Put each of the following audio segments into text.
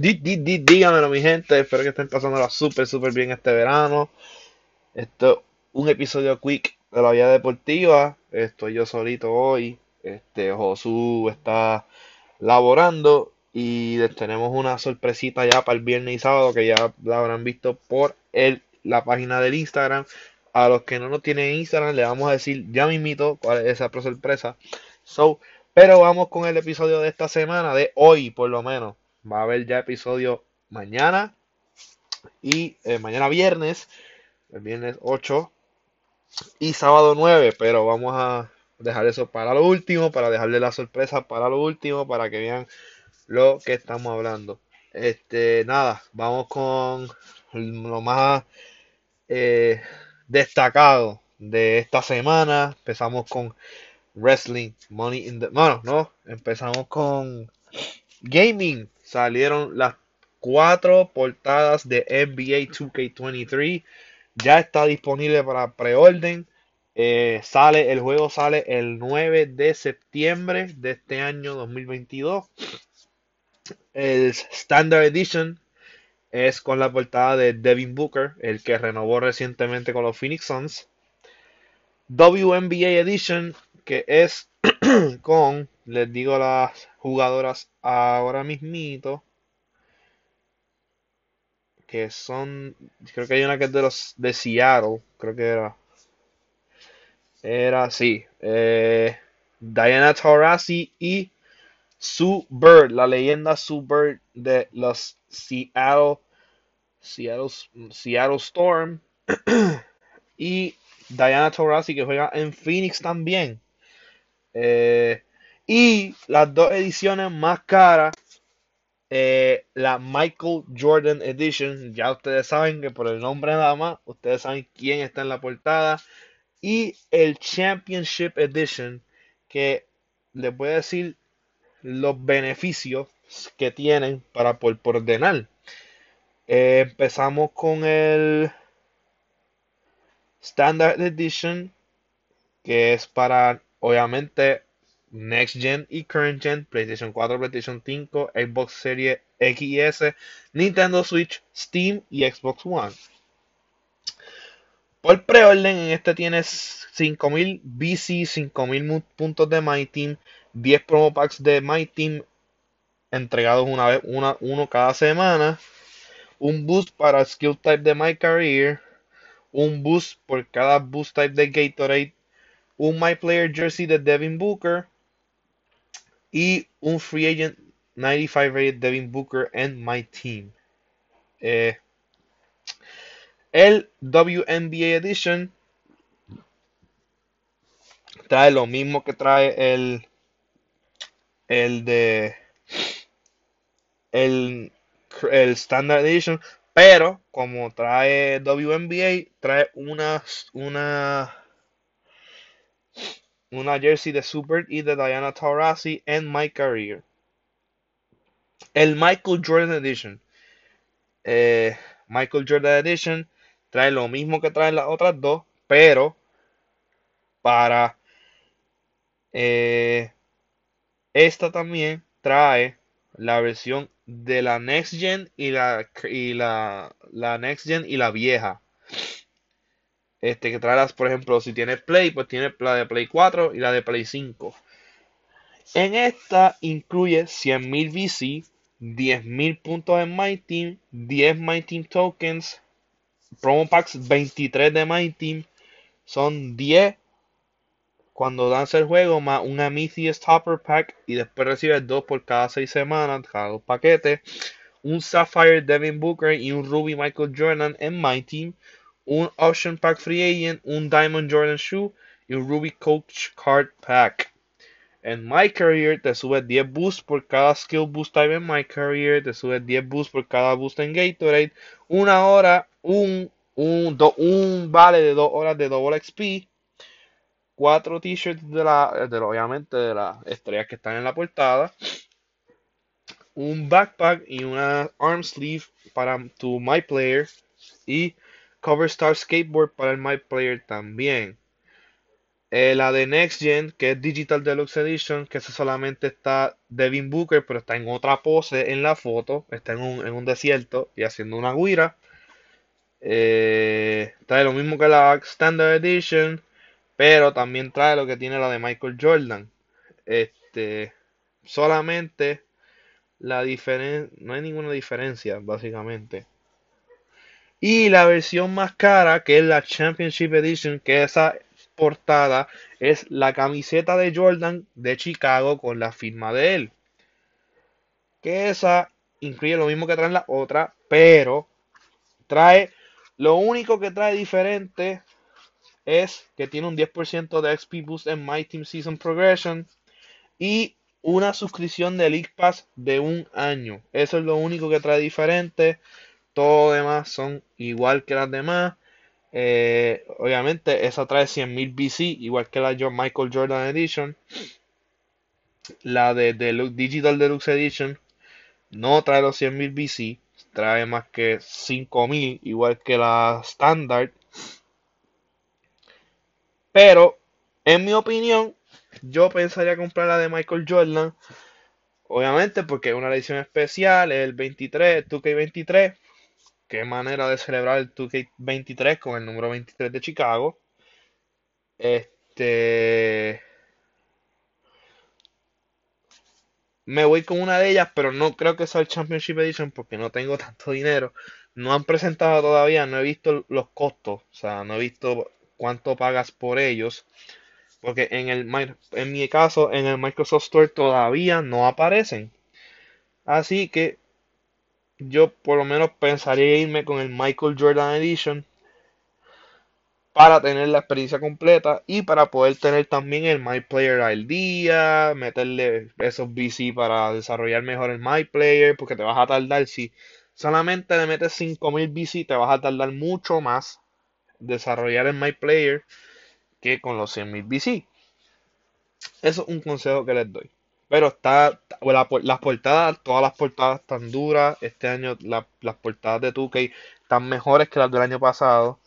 díganmelo, mi gente. Espero que estén pasándola súper, súper bien este verano. Esto es un episodio quick de la vida deportiva. Estoy yo solito hoy. Este, Josu está laborando. Y tenemos una sorpresita ya para el viernes y sábado que ya la habrán visto por el, la página del Instagram. A los que no nos tienen Instagram, le vamos a decir ya mismito cuál es esa sorpresa. So, pero vamos con el episodio de esta semana, de hoy por lo menos. Va a haber ya episodio mañana y eh, mañana viernes, el viernes 8 y sábado 9, pero vamos a dejar eso para lo último, para dejarle la sorpresa para lo último, para que vean lo que estamos hablando. Este, nada, vamos con lo más eh, destacado de esta semana. Empezamos con Wrestling, Money in the... Bueno, no, empezamos con Gaming. Salieron las cuatro portadas de NBA 2K23. Ya está disponible para preorden. Eh, sale, el juego sale el 9 de septiembre de este año 2022. El Standard Edition es con la portada de Devin Booker, el que renovó recientemente con los Phoenix Suns. WNBA Edition que es con, les digo a las jugadoras ahora mismito, que son, creo que hay una que es de los de Seattle, creo que era, era así, eh, Diana Taurasi y Sue Bird, la leyenda Sue Bird de los Seattle, Seattle, Seattle Storm y Diana Taurasi que juega en Phoenix también. Eh, y las dos ediciones más caras, eh, la Michael Jordan Edition, ya ustedes saben que por el nombre nada más, ustedes saben quién está en la portada. Y el Championship Edition, que les voy a decir los beneficios que tienen para por, ordenar. Eh, empezamos con el Standard Edition, que es para obviamente Next Gen y Current Gen, PlayStation 4, PlayStation 5, Xbox Series X y S, Nintendo Switch, Steam y Xbox One. Por preorden, en este tienes 5000 BC, 5000 puntos de My Team, 10 promo packs de My Team entregados una vez, una, uno cada semana, un boost para Skill Type de My Career, un boost por cada boost type de Gatorade un My Player Jersey de Devin Booker y un Free Agent 95 rated Devin Booker and My Team. Eh, el WNBA Edition trae lo mismo que trae el el de el, el Standard Edition, pero como trae WNBA, trae una, una una jersey de Super y de Diana Taurasi en My Career. El Michael Jordan Edition. Eh, Michael Jordan Edition trae lo mismo que traen las otras dos, pero para eh, esta también trae la versión de la Next Gen y la, y la, la Next Gen y la vieja. Este, que traerás, por ejemplo, si tienes Play, pues tiene la de Play 4 y la de Play 5. En esta incluye 100.000 VC, 10.000 puntos en My Team, 10 My Team tokens, promo packs 23 de My Team, son 10 cuando danza el juego, más un Amethyst Topper Pack y después recibes 2 por cada 6 semanas, cada dos paquetes, un Sapphire Devin Booker y un Ruby Michael Jordan en My Team, un Option Pack Free Agent, un Diamond Jordan Shoe y un Ruby Coach Card Pack. En My Career te sube 10 boosts por cada skill boost type en My Career, te sube 10 boosts por cada boost en Gatorade, una hora, un, un, un vale de 2 horas de Double XP, 4 t-shirts de la, de, obviamente de las estrellas que están en la portada, un backpack y una arm sleeve para tu My Player. Y Cover Star Skateboard para el My Player también. Eh, la de Next Gen, que es Digital Deluxe Edition, que solamente está Devin Booker, pero está en otra pose en la foto, está en un, en un desierto y haciendo una guira. Eh, trae lo mismo que la Standard Edition, pero también trae lo que tiene la de Michael Jordan. Este, solamente la diferencia, no hay ninguna diferencia, básicamente. Y la versión más cara, que es la Championship Edition, que esa portada es la camiseta de Jordan de Chicago con la firma de él. Que esa incluye lo mismo que trae la otra, pero trae lo único que trae diferente es que tiene un 10% de XP Boost en My Team Season Progression y una suscripción de League Pass de un año. Eso es lo único que trae diferente. Todo lo demás son igual que las demás. Eh, obviamente, esa trae 100.000 BC, igual que la Michael Jordan Edition. La de, Digital Deluxe Edition no trae los 100.000 BC trae más que 5000, igual que la Standard. Pero, en mi opinión, yo pensaría comprar la de Michael Jordan. Obviamente, porque es una edición especial, es el 23, 2K23. Qué manera de celebrar el 2K23 con el número 23 de Chicago. Este. Me voy con una de ellas, pero no creo que sea el Championship Edition porque no tengo tanto dinero. No han presentado todavía, no he visto los costos, o sea, no he visto cuánto pagas por ellos. Porque en el en mi caso, en el Microsoft Store todavía no aparecen. Así que yo por lo menos pensaría irme con el Michael Jordan Edition para tener la experiencia completa y para poder tener también el My Player al día, meterle esos BC para desarrollar mejor el My Player, porque te vas a tardar, si solamente le metes 5000 BC, te vas a tardar mucho más desarrollar el My Player que con los 100.000 BC. Eso es un consejo que les doy. Pero está, las portadas, todas las portadas están duras. Este año las portadas de 2K están mejores que las del año pasado.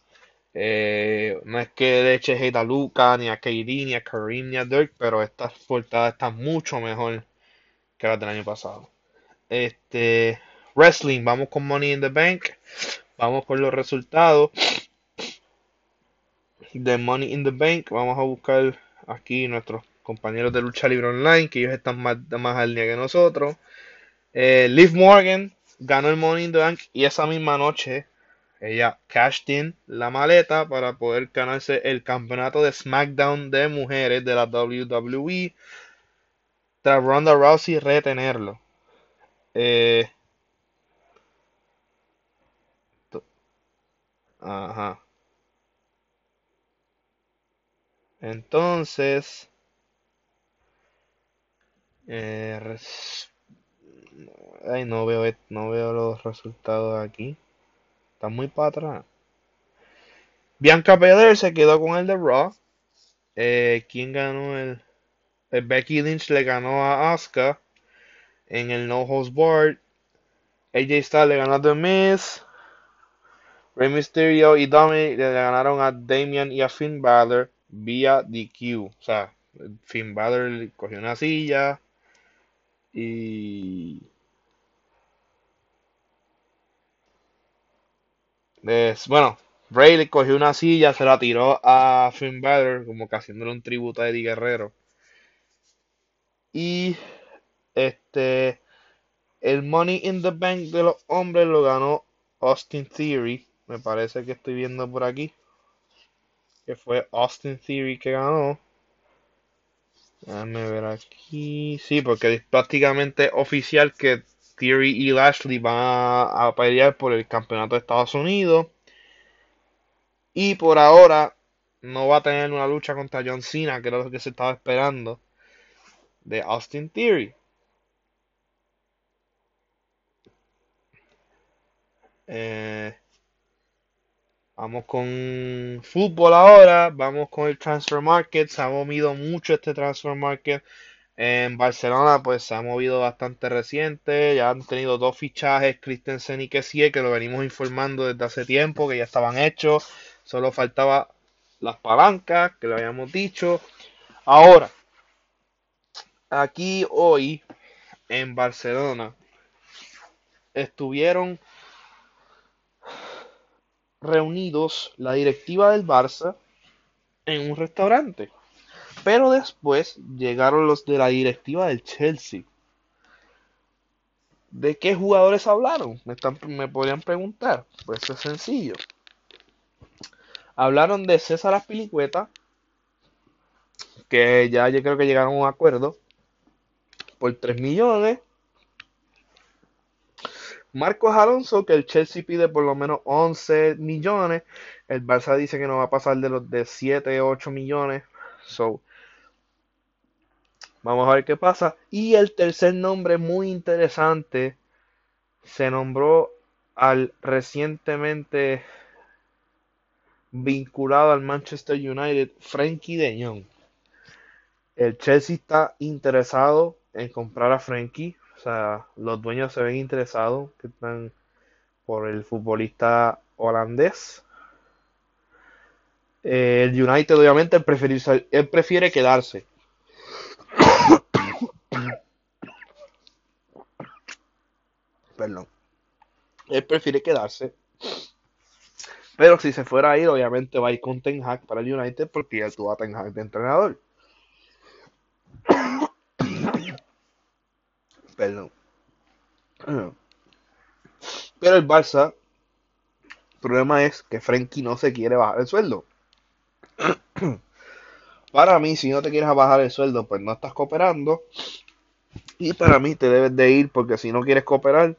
Eh, no es que le eche hate a Luca, ni a KD, ni a Kareem, ni a Dirk, pero esta portada está mucho mejor que la del año pasado. Este, wrestling, vamos con Money in the Bank. Vamos con los resultados de Money in the Bank. Vamos a buscar aquí nuestros compañeros de lucha libre online, que ellos están más, más al día que nosotros. Eh, Liv Morgan ganó el Money in the Bank y esa misma noche ella cashed in la maleta para poder ganarse el campeonato de SmackDown de mujeres de la WWE tras Ronda Rousey retenerlo. Eh, ajá. Entonces, eh, ay, no veo, no veo los resultados aquí. Está muy para atrás. Bianca Belair se quedó con el de Raw. Eh, ¿Quién ganó el, Becky Lynch le ganó a Asuka en el No Host Board. AJ Styles le ganó a The Miz. Rey Mysterio y Dominic le ganaron a Damian y a Finn Balor vía DQ. O sea, Finn Balor cogió una silla y bueno, Bray le cogió una silla, se la tiró a Finn Balor, como que haciéndole un tributo a Eddie Guerrero. Y este el Money in the Bank de los hombres lo ganó Austin Theory. Me parece que estoy viendo por aquí. Que fue Austin Theory que ganó. Déjame ver aquí. Sí, porque es prácticamente oficial que Theory y Lashley van a, pelear por el campeonato de Estados Unidos. Y por ahora no va a tener una lucha contra John Cena, que era lo que se estaba esperando, de Austin Theory. Eh, vamos con fútbol ahora, vamos con el transfer market. Se ha movido mucho este transfer market en Barcelona, pues se ha movido bastante reciente. Ya han tenido dos fichajes, Christensen y Kessie, que lo venimos informando desde hace tiempo, que ya estaban hechos. Solo faltaba las palancas que le habíamos dicho. Ahora, aquí hoy en Barcelona estuvieron reunidos la directiva del Barça en un restaurante. Pero después llegaron los de la directiva del Chelsea. ¿De qué jugadores hablaron? Me, podrían preguntar. Pues es sencillo. Hablaron de César Aspilicueta, que ya yo creo que llegaron a un acuerdo por 3 millones. Marcos Alonso, que el Chelsea pide por lo menos 11 millones. El Barça dice que no va a pasar de los de 7, 8 millones. So, vamos a ver qué pasa. Y el tercer nombre muy interesante se nombró al recientemente vinculado al Manchester United, Frankie de Jong. El Chelsea está interesado en comprar a Frankie. Sea, los dueños se ven interesados que están por el futbolista holandés. Eh, el United obviamente prefiere, él prefiere quedarse. Perdón. Él prefiere quedarse. Pero si se fuera a ir, obviamente va a ir con Ten Hag para el United porque ya tuvo a Ten Hag de entrenador. Perdón. Pero el Barça, el problema es que Frenkie no se quiere bajar el sueldo. Para mí, si no te quieres bajar el sueldo, pues no estás cooperando. Y para mí te debes de ir porque si no quieres cooperar,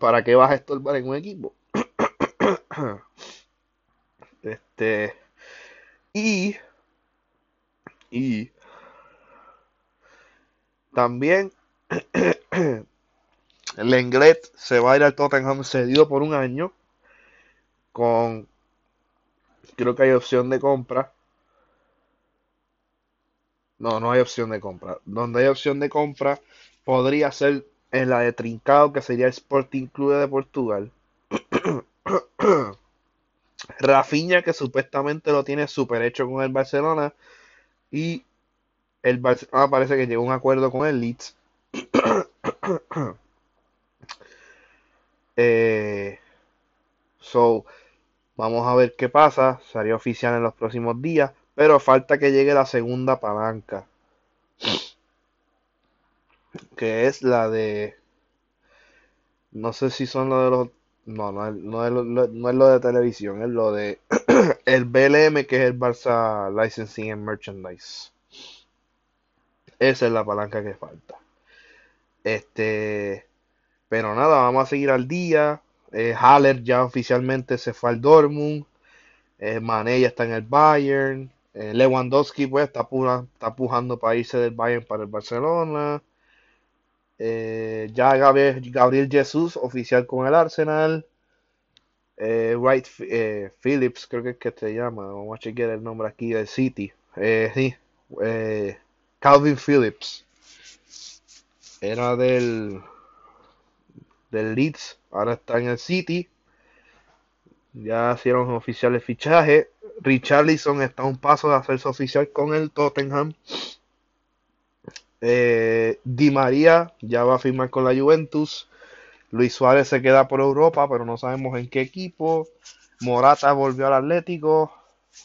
¿para qué vas a estorbar en un equipo? este. Y. Y. También. Lenglet se va a ir al Tottenham cedido por un año. Con. Creo que hay opción de compra. No, no hay opción de compra. Donde hay opción de compra podría ser en la de Trincado, que sería el Sporting Club de Portugal. Rafinha, que supuestamente lo tiene super hecho con el Barcelona. Y el Barcelona parece que llegó a un acuerdo con el Leeds. eh, so, vamos a ver qué pasa. Sería oficial en los próximos días. Pero falta que llegue la segunda palanca. Que es la de. No sé si son lo de los. No, no, es, lo, no es lo de televisión, es lo de el BLM, que es el Barça Licensing and Merchandise. Esa es la palanca que falta. Este. Pero nada, vamos a seguir al día. Eh, Haller ya oficialmente se fue al Dortmund. Eh, Mané ya está en el Bayern. Eh, Lewandowski pues está, está pujando para irse del Bayern para el Barcelona. Ya Gabriel, Jesús oficial con el Arsenal. Eh, Wright Phillips, creo que es que se llama. Vamos a chequear el nombre aquí del City. sí, Calvin Phillips. Era del, del Leeds. Ahora está en el City. Ya hicieron oficial el fichaje. Richarlison está a un paso de hacerse oficial con el Tottenham. Eh, Di María ya va a firmar con la Juventus. Luis Suárez se queda por Europa, pero no sabemos en qué equipo. Morata volvió al Atlético.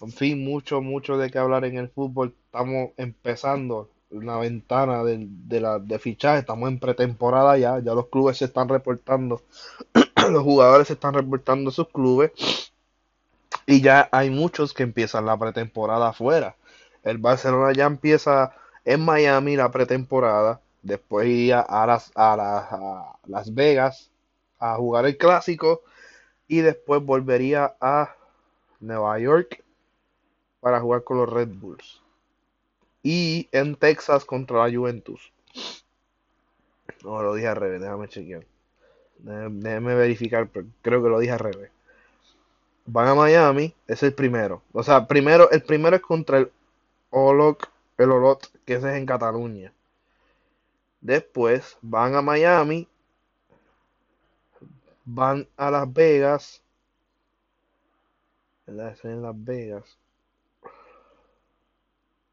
En fin, mucho, mucho de qué hablar en el fútbol. Estamos empezando una ventana de, de, la, de fichaje. Estamos en pretemporada ya. Ya los clubes se están reportando. los jugadores se están reportando sus clubes. Y ya hay muchos que empiezan la pretemporada afuera. El Barcelona ya empieza en Miami la pretemporada. Después iría a las, a, las, Vegas a jugar el clásico. Y después volvería a Nueva York para jugar con los Red Bulls. Y en Texas contra la Juventus. No, lo dije al revés, déjame chequear. Déjame verificar, pero creo que lo dije al revés van a Miami, es el primero. O sea, primero, el primero es contra el Olot, el Olot, que ese es en Cataluña. Después van a Miami, van a Las Vegas, ¿verdad? en Las Vegas.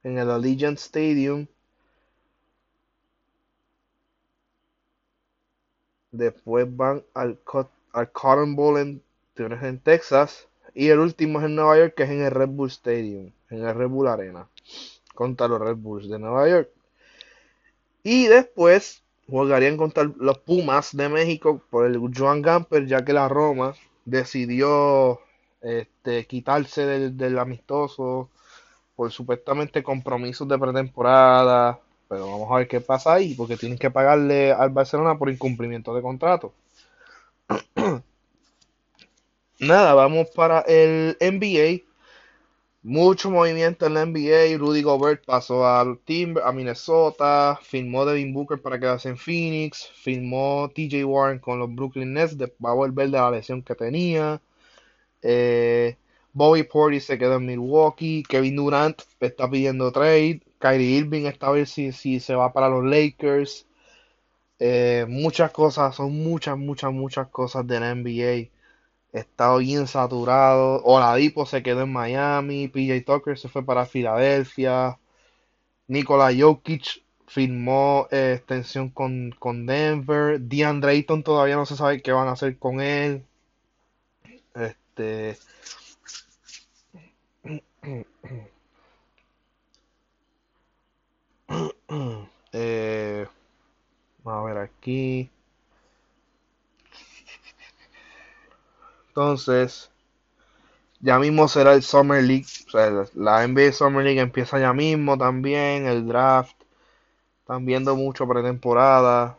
En el Allegiant Stadium. Después van al, al Cotton Bowl en, en Texas. Y el último es en Nueva York, que es en el Red Bull Stadium, en el Red Bull Arena, contra los Red Bulls de Nueva York. Y después jugarían contra los Pumas de México por el Joan Gamper, ya que la Roma decidió este, quitarse del, amistoso por supuestamente compromisos de pretemporada. Pero vamos a ver qué pasa ahí, porque tienen que pagarle al Barcelona por incumplimiento de contrato. Nada, vamos para el NBA. Mucho movimiento en la NBA. Rudy Gobert pasó al Timber, a Minnesota. Firmó Devin Booker para quedarse en Phoenix. Firmó TJ Warren con los Brooklyn Nets. va a volver de la lesión que tenía. Eh, Bobby Portis se quedó en Milwaukee. Kevin Durant está pidiendo trade. Kyrie Irving está a ver si, si se va para los Lakers. Eh, muchas cosas, son muchas, muchas, muchas cosas de la NBA. Está bien saturado. Oladipo se quedó en Miami. PJ Tucker se fue para Filadelfia. Nikola Jokic firmó eh, extensión con, con Denver. DeAndre Ayton todavía no se sabe qué van a hacer con él. Este. Eh, vamos a ver aquí. Entonces, ya mismo será el Summer League. O sea, la NBA Summer League empieza ya mismo también. El draft. Están viendo mucho pretemporada.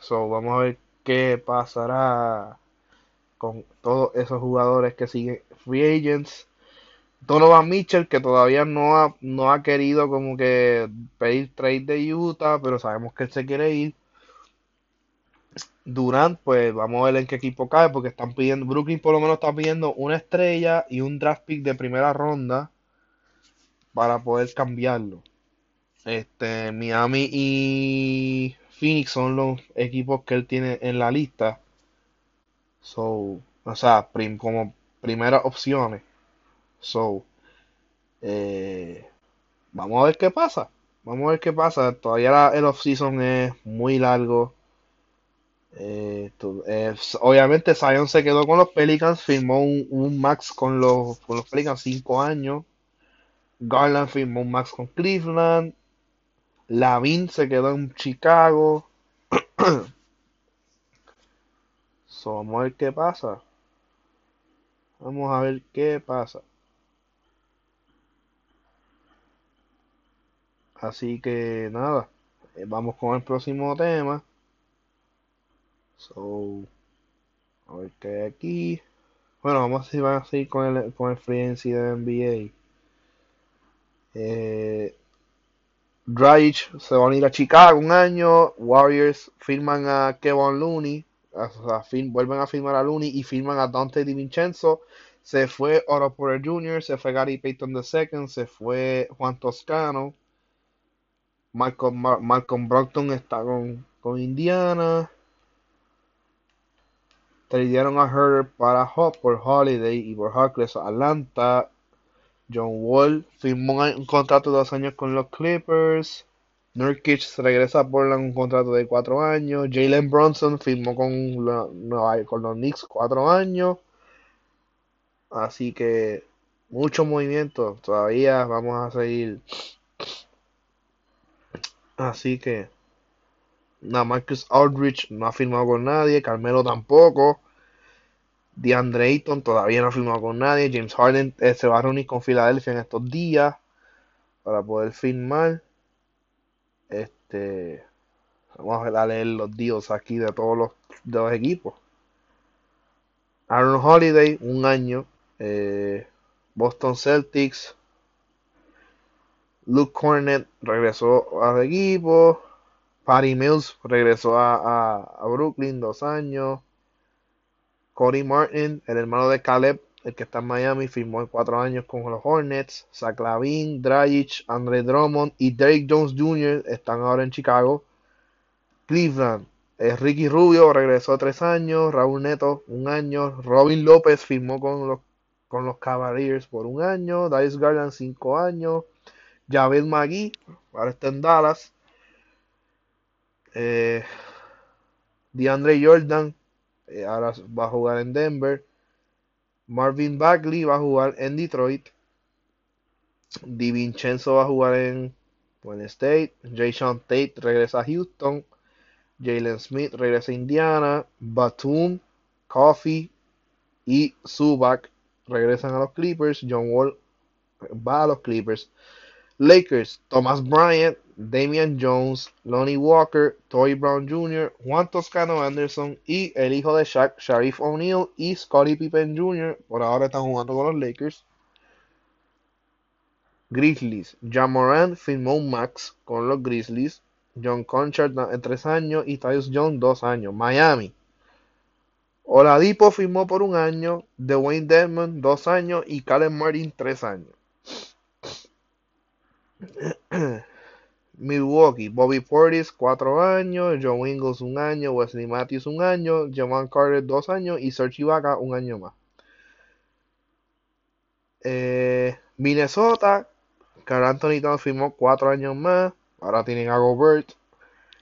So, vamos a ver qué pasará con todos esos jugadores que siguen free agents. Donovan Mitchell, que todavía no ha, no ha querido como que pedir trade de Utah, pero sabemos que él se quiere ir. Durant, pues vamos a ver en qué equipo cae, porque están pidiendo, Brooklyn por lo menos está pidiendo una estrella y un draft pick de primera ronda para poder cambiarlo. Este, Miami y Phoenix son los equipos que él tiene en la lista. So, o sea, como primeras opciones. So, eh, vamos a ver qué pasa. Vamos a ver qué pasa. Todavía el off-season es muy largo. Eh, obviamente Zion se quedó con los Pelicans, firmó un, max con los, con los Pelicans 5 años. Garland firmó un max con Cleveland. Lavin se quedó en Chicago. vamos a ver qué pasa. Vamos a ver qué pasa. Así que nada, eh, vamos con el próximo tema. So, a ver qué hay aquí. Bueno, vamos a si van seguir con el, con el free de NBA. Eh, se va a ir a Chicago un año. Warriors firman a Kevin Looney. Vuelven a firmar a Looney y firman a Dante DiVincenzo. Se fue Otto Porter Jr., se fue Gary Payton II, se fue Juan Toscano. Malcolm, Malcolm Brockton está con, con Indiana. Tradearon a Herder para Hop por Holiday y por Harkless a Atlanta. John Wall firmó un contrato de dos años con los Clippers. Nurkic regresa por un contrato de cuatro años. Jalen Bronson firmó con, los Knicks cuatro años. Así que mucho movimiento. Todavía vamos a seguir. Así que Nada, Marcus Aldrich no ha firmado con nadie. Carmelo tampoco. DeAndre Ayton todavía no ha firmado con nadie. James Harden eh, se va a reunir con Filadelfia en estos días para poder firmar. Este, vamos a leer los deals aquí de todos los, equipos. Aaron Holiday, un año. Eh, Boston Celtics. Luke Cornett regresó al equipo. Patty Mills regresó a, Brooklyn dos años. Cody Martin, el hermano de Caleb, el que está en Miami, firmó cuatro años con los Hornets. Zach Lavin, Dragic, Andre Drummond y Derek Jones Jr. están ahora en Chicago. Cleveland, eh, Ricky Rubio regresó tres años. Raúl Neto, un año. Robin López firmó con los con los Cavaliers por un año. Dice Garland, cinco años. Javed McGee, ahora está en Dallas. Eh, DeAndre Jordan, eh, ahora va a jugar en Denver. Marvin Bagley va a jugar en Detroit. DiVincenzo va a jugar en Wayne State. Jason Tate regresa a Houston. Jalen Smith regresa a Indiana. Batum, Coffee y Zubac regresan a los Clippers. John Wall va a los Clippers. Lakers, Thomas Bryant, Damian Jones, Lonnie Walker, Toy Brown Jr., Juan Toscano Anderson y el hijo de Shaq, Sharif O'Neal y Scottie Pippen Jr. Por ahora están jugando con los Lakers. Grizzlies, Jamoran firmó un max con los Grizzlies. John Conchard en tres años y Tyus Jones dos años. Miami. Oladipo firmó por un año, Dwayne Dedmon dos años y Calen Martin tres años. Milwaukee, Bobby Portis, 4 años, John Ingles, un año, Wesley Matthews, un año, Jamal Carter, 2 años y Serge Ibaka, un año más. Eh, Minnesota, Carl Anthony Towns firmó 4 años más, ahora tienen a Gobert.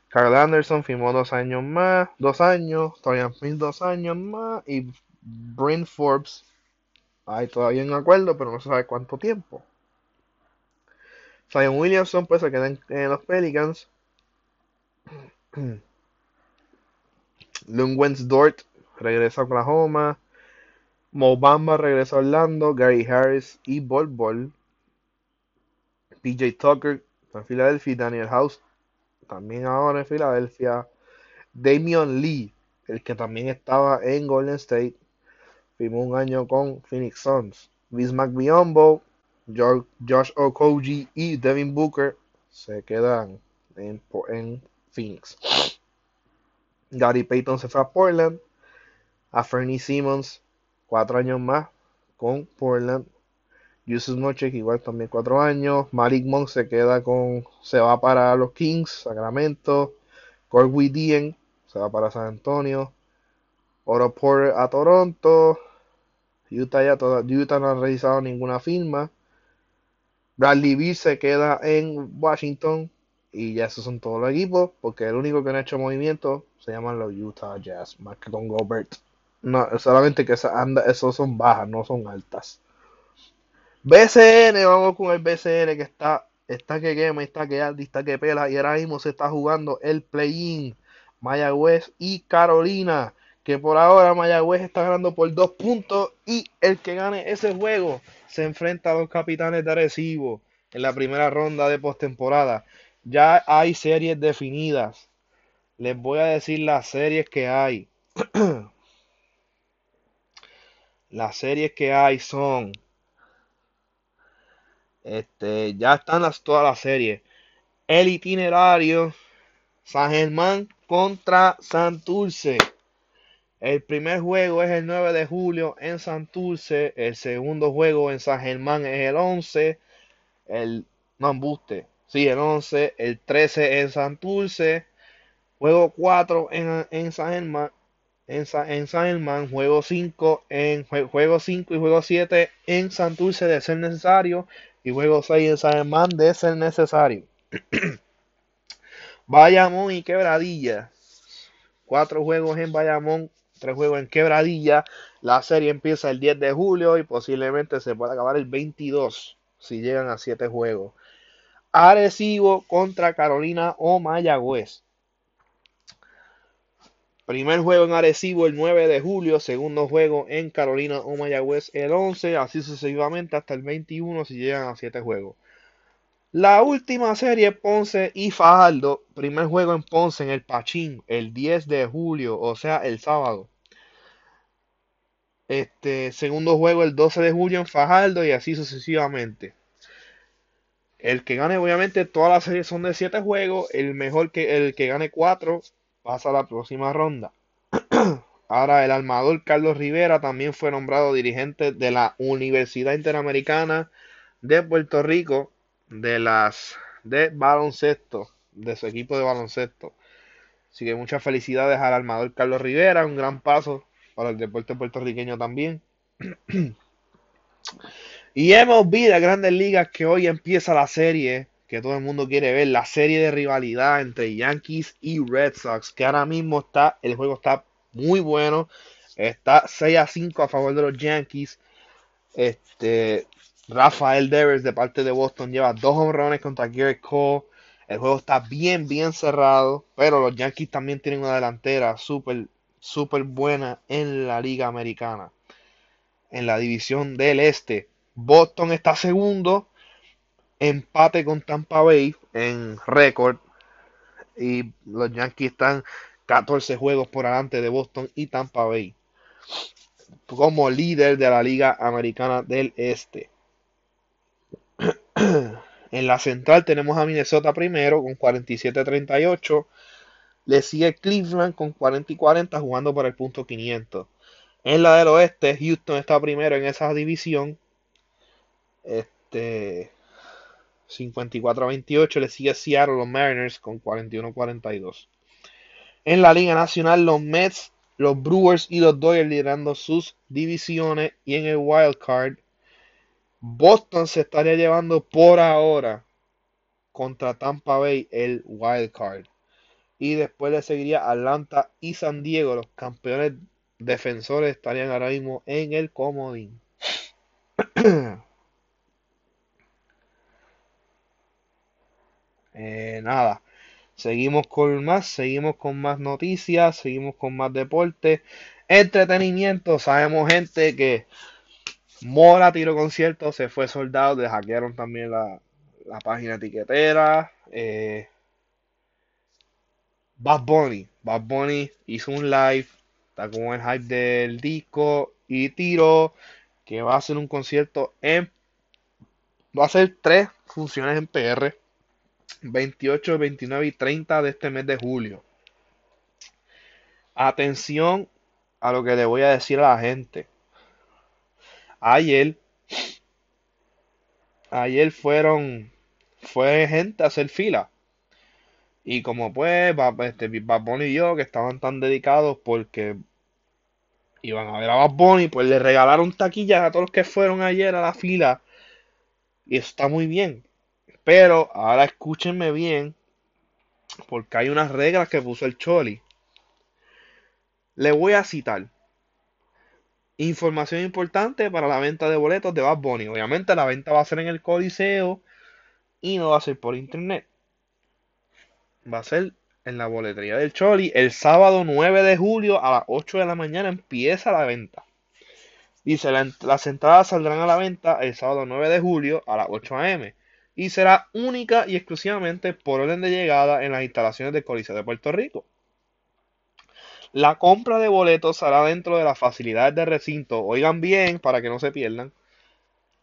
Carl Anderson firmó 2 años más, 2 años, Torian Prince 2 años más y Bryn Forbes, hay todavía un acuerdo, pero no se sabe cuánto tiempo. Zion Williamson pues se queda en, los Pelicans. Lundwens Dort regresa a Oklahoma. Mobamba regresa a Orlando. Gary Harris y Bol Bol. PJ Tucker en Filadelfia. Daniel House también ahora en Filadelfia. Damian Lee, el que también estaba en Golden State, firmó un año con Phoenix Suns. Bismack Biombo Josh Okoji y Devin Booker se quedan en, Phoenix. Gary Payton se fue a Portland. A Fernie Simmons, cuatro años más con Portland. Yusuf Noche, igual también cuatro años. Malik Monk se queda con. Se va para los Kings, Sacramento. Corey Dien se va para San Antonio. Oro Porter a Toronto. Utah ya toda, Utah no ha realizado ninguna firma. Bradley Beal se queda en Washington y ya esos son todos los equipos porque el único que no ha hecho movimiento se llaman los Utah Jazz, más que con Gobert. No, solamente que anda, esos son bajas, no son altas. BCN, vamos con el BCN que está, está que quema, está que alta, está que pela y ahora mismo se está jugando el play-in. Mayagüez y Carolina, que por ahora Mayagüez está ganando por dos puntos y el que gane ese juego se enfrenta a los capitanes de Arecibo en la primera ronda de postemporada. Ya hay series definidas. Les voy a decir las series que hay. las series que hay son. Este, ya están las, todas las series. El itinerario. San Germán contra Santurce. El primer juego es el 9 de julio en Santurce. El segundo juego en San Germán es el 11. El, no, embuste. Sí, el 11. El 13 en Santurce. Juego 4 en, San Germán. En, juego 5 en juego 5 y juego 7 en Santurce de ser necesario y juego 6 en San Germán de ser necesario. Bayamón y Quebradilla. Cuatro juegos en Bayamón, tres juegos en quebradilla. La serie empieza el 10 de julio y posiblemente se pueda acabar el 22 si llegan a siete juegos. Arecibo contra Carolina o Mayagüez. Primer juego en Arecibo el 9 de julio, segundo juego en Carolina o Mayagüez el 11, así sucesivamente hasta el 21 si llegan a 7 juegos. La última serie Ponce y Fajardo, primer juego en Ponce en el Pachín, el 10 de julio, o sea, el sábado. Este, segundo juego el 12 de julio en Fajardo y así sucesivamente. El que gane, obviamente, todas las series son de 7 juegos. El mejor que el que gane 4 pasa a la próxima ronda. Ahora, el armador Carlos Rivera también fue nombrado dirigente de la Universidad Interamericana de Puerto Rico de las de baloncesto, de su equipo de baloncesto. Así que muchas felicidades al armador Carlos Rivera, un gran paso para el deporte puertorriqueño también. Y hemos visto Grandes Ligas que hoy empieza la serie que todo el mundo quiere ver, la serie de rivalidad entre Yankees y Red Sox, que ahora mismo está, el juego está muy bueno, está 6 a 5 a favor de los Yankees. Este, Rafael Devers de parte de Boston lleva dos honrones contra Garrett Cole. El juego está bien, bien cerrado, pero los Yankees también tienen una delantera súper, súper buena en la liga americana. En la división del este, Boston está segundo empate con Tampa Bay en récord. Y los Yankees están 14 juegos por delante de Boston y Tampa Bay. Como líder de la Liga Americana del Este. En la central tenemos a Minnesota primero con 47-38. Le sigue Cleveland con 40 y 40 jugando por el punto 500. En la del oeste, Houston está primero en esa división. Este, 54-28 le sigue Seattle los Mariners con 41-42. En la Liga Nacional, los Mets, los Brewers y los Dodgers liderando sus divisiones. Y en el Wild Card, Boston se estaría llevando por ahora contra Tampa Bay el Wild Card. Y después le seguiría Atlanta y San Diego. Los campeones defensores estarían ahora mismo en el comodín. Eh, nada, seguimos con más, seguimos con más noticias, seguimos con más deporte, entretenimiento. Sabemos gente que Mora tiro concierto, se fue soldado, le hackearon también la, página etiquetera. Eh, Bad Bunny, Bad Bunny hizo un live, está con el hype del disco y tiro que va a hacer un concierto en va a hacer tres funciones en PR 28, 29 y 30 de este mes de julio. Atención a lo que le voy a decir a la gente. Ayer, ayer fueron, fue gente a hacer fila. Y como pues, este, Bad Bunny y yo, que estaban tan dedicados porque iban a ver a Bad Bunny, pues le regalaron taquillas a todos los que fueron ayer a la fila. Y está muy bien. Pero ahora escúchenme bien, porque hay unas reglas que puso el Choli. Le voy a citar. Información importante para la venta de boletos de Bad Bunny. Obviamente la venta va a ser en el Coliseo y no va a ser por internet. Va a ser en la boletería del Choli. El sábado 9 de julio a las 8 de la mañana empieza la venta. Dice, las entradas saldrán a la venta el sábado 9 de julio a las 8 am y será única y exclusivamente por orden de llegada en las instalaciones del Coliseo de Puerto Rico. La compra de boletos será dentro de las facilidades del recinto, oigan bien para que no se pierdan,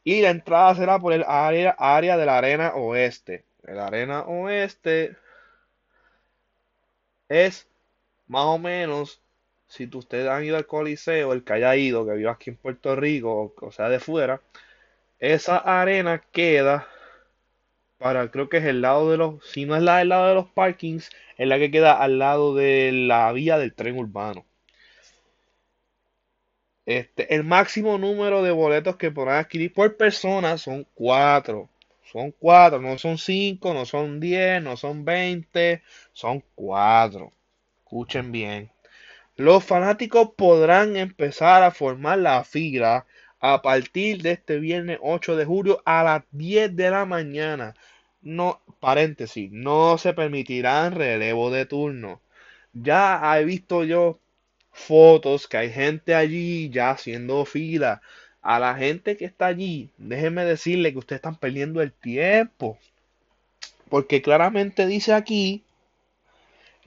y la entrada será por el área, área de la arena oeste. El arena oeste es más o menos, si ustedes han ido al Coliseo, el que haya ido, que viva aquí en Puerto Rico, o sea de fuera, esa arena queda para, creo que es el lado de los, si no es la del lado de los parkings, es la que queda al lado de la vía del tren urbano. Este, el máximo número de boletos que podrán adquirir por persona son cuatro. Son cuatro, no son cinco, no son diez, no son veinte, son cuatro. Escuchen bien. Los fanáticos podrán empezar a formar la fila a partir de este viernes 8 de julio a las 10 de la mañana no, paréntesis, no se permitirán relevo de turno. Ya he visto yo fotos que hay gente allí ya haciendo fila. A la gente que está allí, déjenme decirle que ustedes están perdiendo el tiempo. Porque claramente dice aquí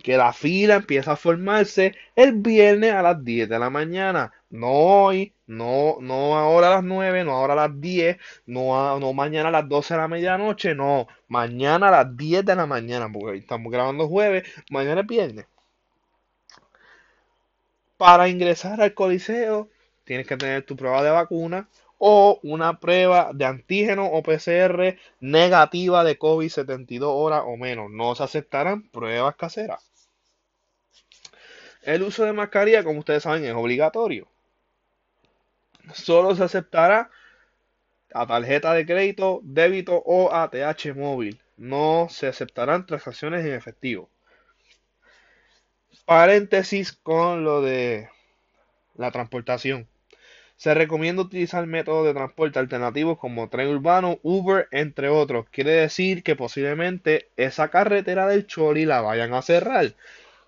que la fila empieza a formarse el viernes a las 10 de la mañana. No hoy, no, no ahora a las 9, no ahora a las 10, no, no mañana a las 12 de la medianoche, no, mañana a las 10 de la mañana, porque estamos grabando jueves, mañana es viernes. Para ingresar al coliseo tienes que tener tu prueba de vacuna o una prueba de antígeno o PCR negativa de COVID 72 horas o menos. No se aceptarán pruebas caseras. El uso de mascarilla, como ustedes saben, es obligatorio solo se aceptará a tarjeta de crédito, débito o ATH móvil. No se aceptarán transacciones en efectivo. Paréntesis con lo de la transportación. Se recomienda utilizar métodos de transporte alternativos como tren urbano, Uber, entre otros. Quiere decir que posiblemente esa carretera del Choli la vayan a cerrar.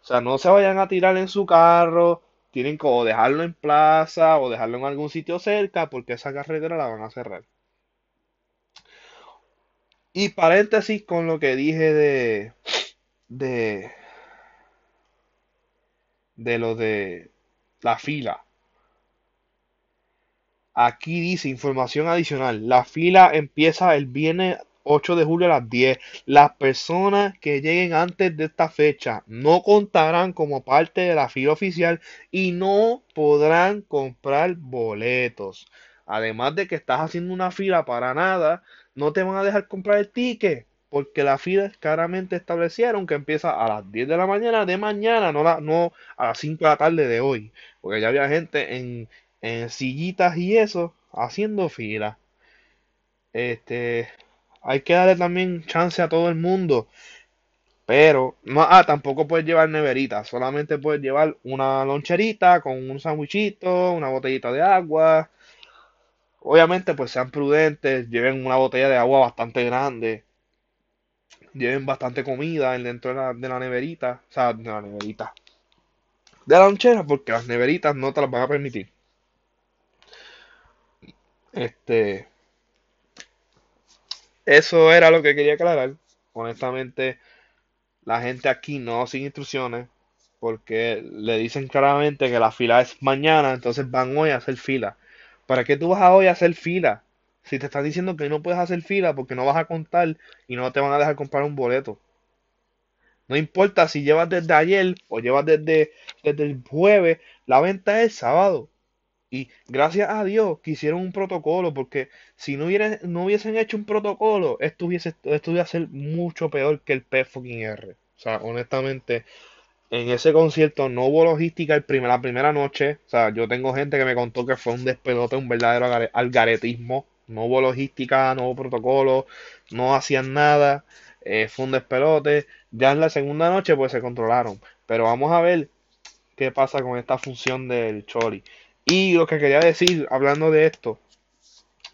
O sea, no se vayan a tirar en su carro, tienen que dejarlo en plaza o dejarlo en algún sitio cerca porque esa carretera la van a cerrar. Y paréntesis con lo que dije de de de lo de la fila. Aquí dice información adicional. La fila empieza el viernes 8 de julio a las 10. Las personas que lleguen antes de esta fecha no contarán como parte de la fila oficial y no podrán comprar boletos. Además de que estás haciendo una fila para nada, no te van a dejar comprar el ticket. Porque la fila claramente establecieron que empieza a las 10 de la mañana de mañana, no, no a las 5 de la tarde de hoy. Porque ya había gente en, en sillitas y eso haciendo fila. Este, hay que darle también chance a todo el mundo. Pero, no, ah, tampoco puedes llevar neverita, solamente puedes llevar una loncherita con un sandwichito, una botellita de agua. Obviamente, pues sean prudentes, lleven una botella de agua bastante grande, lleven bastante comida dentro de la, de la neverita, o sea, de la neverita, de la lonchera, porque las neveritas no te las van a permitir. Este, eso era lo que quería aclarar. Honestamente, la gente aquí no sin instrucciones porque le dicen claramente que la fila es mañana, entonces van hoy a hacer fila. ¿Para qué tú vas a hoy a hacer fila? Si te están diciendo que no puedes hacer fila porque no vas a contar y no te van a dejar comprar un boleto. No importa si llevas desde ayer o llevas desde, desde el jueves, la venta es sábado. Y gracias a Dios que hicieron un protocolo, porque si no, no hubiesen hecho un protocolo, esto hubiese, esto a ser mucho peor que el P fucking R. O sea, honestamente, en ese concierto no hubo logística el la primera noche. O sea, yo tengo gente que me contó que fue un despelote, un verdadero algaretismo. No hubo logística, no hubo protocolo, no hacían nada. Eh, fue un despelote. Ya en la segunda noche, pues se controlaron. Pero vamos a ver qué pasa con esta función del Chori. Y lo que quería decir, hablando de esto,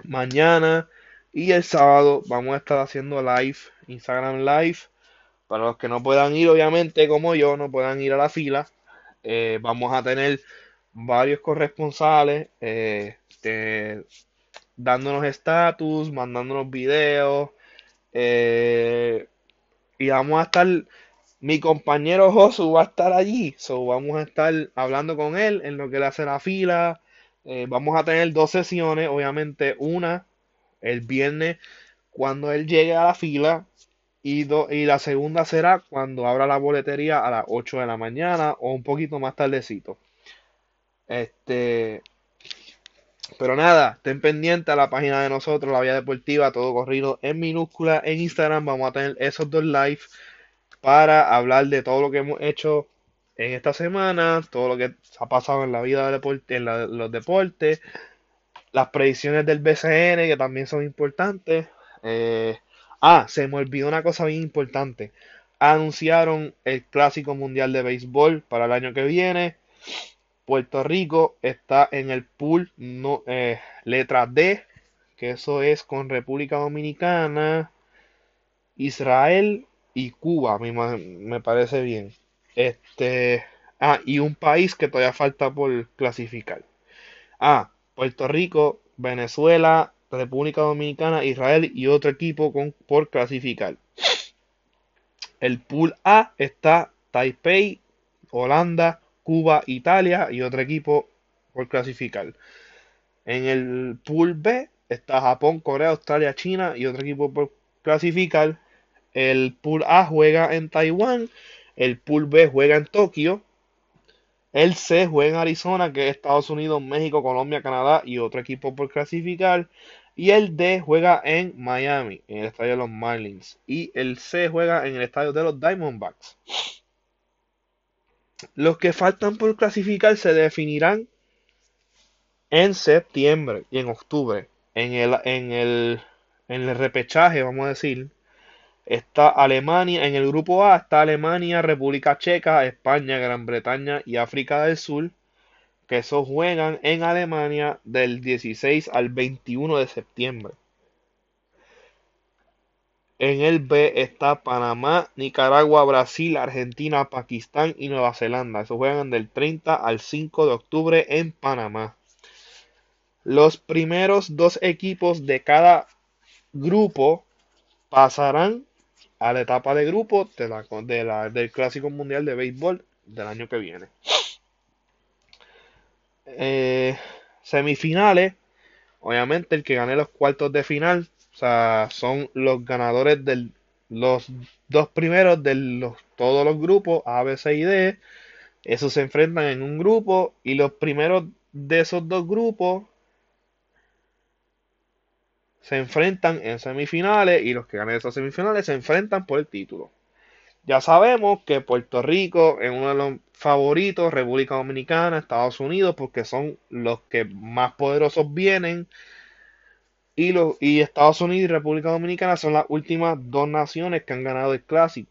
mañana y el sábado vamos a estar haciendo live, Instagram Live. Para los que no puedan ir, obviamente, como yo, no puedan ir a la fila, eh, vamos a tener varios corresponsales eh, dándonos estatus, mandándonos videos. Eh, y vamos a estar mi compañero Josu va a estar allí, so vamos a estar hablando con él en lo que le hace la fila. Eh, vamos a tener dos sesiones, obviamente una el viernes cuando él llegue a la fila y, y la segunda será cuando abra la boletería a las 8 de la mañana o un poquito más tardecito. Este, pero nada, estén pendientes a la página de nosotros, la Vía Deportiva, todo corrido en minúscula en Instagram. Vamos a tener esos dos live para hablar de todo lo que hemos hecho en esta semana, todo lo que ha pasado en la vida deporte, en los deportes, las predicciones del BCN que también son importantes. Eh, ah, se me olvidó una cosa bien importante. Anunciaron el Clásico Mundial de Béisbol para el año que viene. Puerto Rico está en el pool no, eh, letra D, que eso es con República Dominicana, Israel, y Cuba, me, me parece bien. Este, ah, y un país que todavía falta por clasificar. Ah, Puerto Rico, Venezuela, República Dominicana, Israel y otro equipo con, por clasificar. El pool A está Taipei, Holanda, Cuba, Italia y otro equipo por clasificar. En el pool B está Japón, Corea, Australia, China y otro equipo por clasificar. El Pool A juega en Taiwán. El Pool B juega en Tokio. El C juega en Arizona, que es Estados Unidos, México, Colombia, Canadá y otro equipo por clasificar. Y el D juega en Miami, en el estadio de los Marlins. Y el C juega en el estadio de los Diamondbacks. Los que faltan por clasificar se definirán en septiembre y en octubre. En el, en el, en el repechaje, vamos a decir, está Alemania, en el grupo A está Alemania, República Checa, España, Gran Bretaña y África del Sur, que esos juegan en Alemania del 16 al 21 de septiembre. En el B está Panamá, Nicaragua, Brasil, Argentina, Pakistán y Nueva Zelanda. Esos juegan del 30 al 5 de octubre en Panamá. Los primeros dos equipos de cada grupo pasarán a la etapa de grupo del Clásico Mundial de Béisbol del año que viene. Eh, semifinales, obviamente el que gane los cuartos de final, o sea, son los ganadores de los dos primeros de los, todos los grupos A, B, C y D. Esos se enfrentan en un grupo y los primeros de esos dos grupos se enfrentan en semifinales y los que ganen esas semifinales se enfrentan por el título. Ya sabemos que Puerto Rico es uno de los favoritos, República Dominicana, Estados Unidos, porque son los que más poderosos vienen. Y, los, y Estados Unidos y República Dominicana son las últimas dos naciones que han ganado el clásico.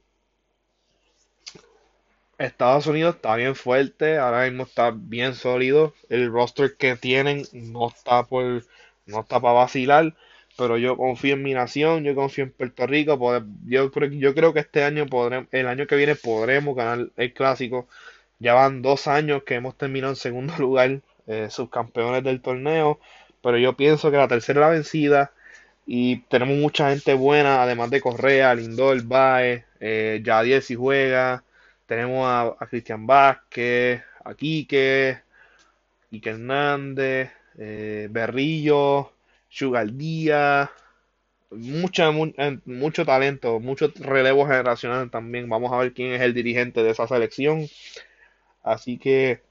Estados Unidos está bien fuerte, ahora mismo está bien sólido. El roster que tienen no está por no está para vacilar pero yo confío en mi nación, yo confío en Puerto Rico, yo, yo creo que este año podremos, el año que viene podremos ganar el clásico. Ya van dos años que hemos terminado en segundo lugar, eh, subcampeones del torneo, pero yo pienso que la tercera la vencida y tenemos mucha gente buena, además de Correa, Lindor, Baez, eh, Yadier si juega, tenemos a, Cristian Vázquez, a Quique, Quique Hernández, eh, Berrillo, Mucha, eh, mucho talento, mucho relevo generacional también. Vamos a ver quién es el dirigente de esa selección. Así que,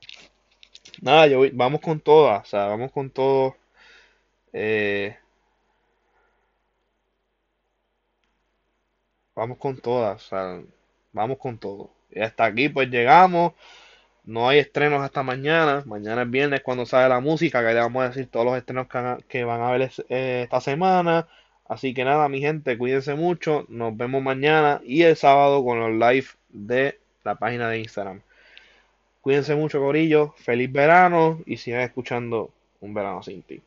nada, yo, vamos con todas, o sea, vamos con todo. Eh, vamos con todas, o sea, vamos con todo. Y hasta aquí pues llegamos. No hay estrenos hasta mañana. Mañana es viernes cuando sale la música, que le vamos a decir todos los estrenos que, van a ver eh, esta semana. Así que nada, mi gente, cuídense mucho. Nos vemos mañana y el sábado con los live de la página de Instagram. Cuídense mucho, Corillo. Feliz verano y sigan escuchando Un Verano Sin Ti.